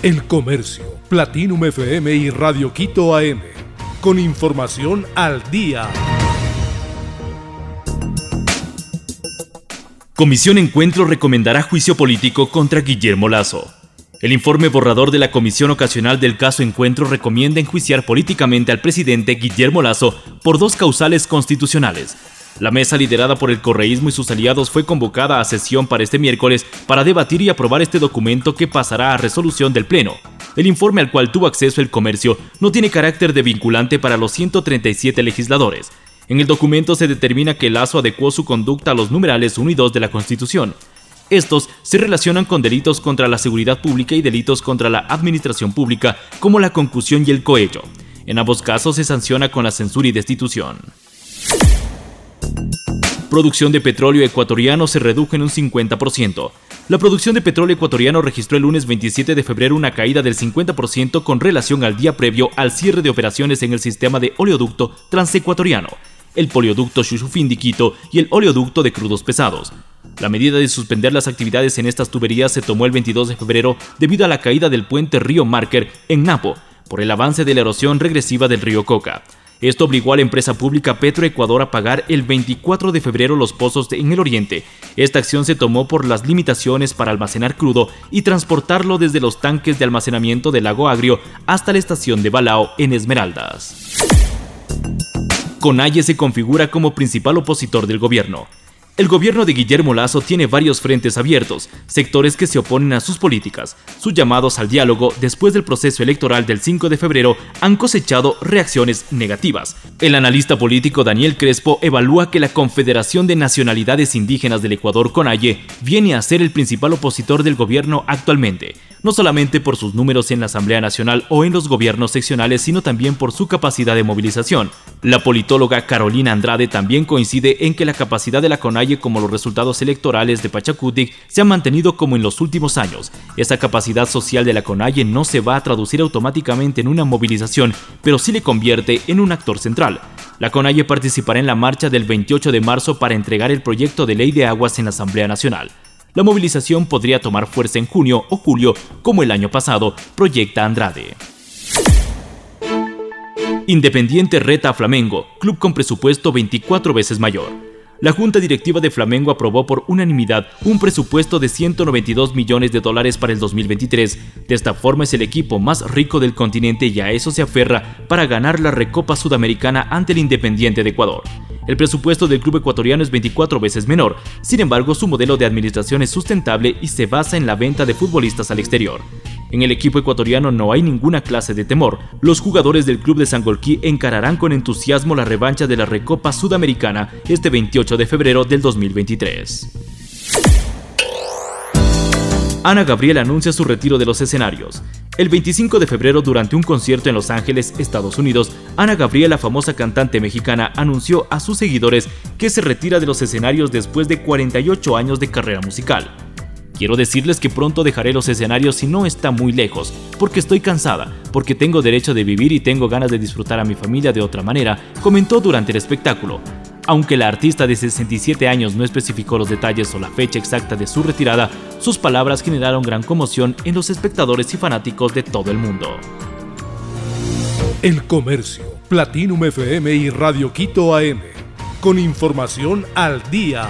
El Comercio, Platinum FM y Radio Quito AM. Con información al día. Comisión Encuentro recomendará juicio político contra Guillermo Lazo. El informe borrador de la Comisión Ocasional del caso Encuentro recomienda enjuiciar políticamente al presidente Guillermo Lazo por dos causales constitucionales. La mesa liderada por el correísmo y sus aliados fue convocada a sesión para este miércoles para debatir y aprobar este documento que pasará a resolución del Pleno. El informe al cual tuvo acceso el comercio no tiene carácter de vinculante para los 137 legisladores. En el documento se determina que Lazo adecuó su conducta a los numerales 1 y 2 de la Constitución. Estos se relacionan con delitos contra la seguridad pública y delitos contra la administración pública, como la concusión y el coello. En ambos casos se sanciona con la censura y destitución. Producción de petróleo ecuatoriano se redujo en un 50%. La producción de petróleo ecuatoriano registró el lunes 27 de febrero una caída del 50% con relación al día previo al cierre de operaciones en el sistema de oleoducto transecuatoriano, el polioducto Chuchufindiquito y el oleoducto de crudos pesados. La medida de suspender las actividades en estas tuberías se tomó el 22 de febrero debido a la caída del puente Río Marker en Napo por el avance de la erosión regresiva del río Coca. Esto obligó a la empresa pública Petroecuador a pagar el 24 de febrero los pozos en el oriente. Esta acción se tomó por las limitaciones para almacenar crudo y transportarlo desde los tanques de almacenamiento del lago Agrio hasta la estación de Balao en Esmeraldas. Conalle se configura como principal opositor del gobierno. El gobierno de Guillermo Lazo tiene varios frentes abiertos, sectores que se oponen a sus políticas. Sus llamados al diálogo después del proceso electoral del 5 de febrero han cosechado reacciones negativas. El analista político Daniel Crespo evalúa que la Confederación de Nacionalidades Indígenas del Ecuador, CONAIE, viene a ser el principal opositor del gobierno actualmente no solamente por sus números en la Asamblea Nacional o en los gobiernos seccionales, sino también por su capacidad de movilización. La politóloga Carolina Andrade también coincide en que la capacidad de la CONAIE como los resultados electorales de Pachacutic se ha mantenido como en los últimos años. Esa capacidad social de la CONAIE no se va a traducir automáticamente en una movilización, pero sí le convierte en un actor central. La CONAIE participará en la marcha del 28 de marzo para entregar el proyecto de ley de aguas en la Asamblea Nacional. La movilización podría tomar fuerza en junio o julio, como el año pasado, proyecta Andrade. Independiente reta a Flamengo, club con presupuesto 24 veces mayor. La Junta Directiva de Flamengo aprobó por unanimidad un presupuesto de 192 millones de dólares para el 2023. De esta forma es el equipo más rico del continente y a eso se aferra para ganar la Recopa Sudamericana ante el Independiente de Ecuador. El presupuesto del club ecuatoriano es 24 veces menor, sin embargo su modelo de administración es sustentable y se basa en la venta de futbolistas al exterior. En el equipo ecuatoriano no hay ninguna clase de temor. Los jugadores del club de Sangolquí encararán con entusiasmo la revancha de la Recopa Sudamericana este 28 de febrero del 2023. Ana Gabriel anuncia su retiro de los escenarios. El 25 de febrero, durante un concierto en Los Ángeles, Estados Unidos, Ana Gabriel, la famosa cantante mexicana, anunció a sus seguidores que se retira de los escenarios después de 48 años de carrera musical. Quiero decirles que pronto dejaré los escenarios si no está muy lejos, porque estoy cansada, porque tengo derecho de vivir y tengo ganas de disfrutar a mi familia de otra manera, comentó durante el espectáculo. Aunque la artista de 67 años no especificó los detalles o la fecha exacta de su retirada, sus palabras generaron gran conmoción en los espectadores y fanáticos de todo el mundo. El Comercio, Platinum FM y Radio Quito AM. Con información al día.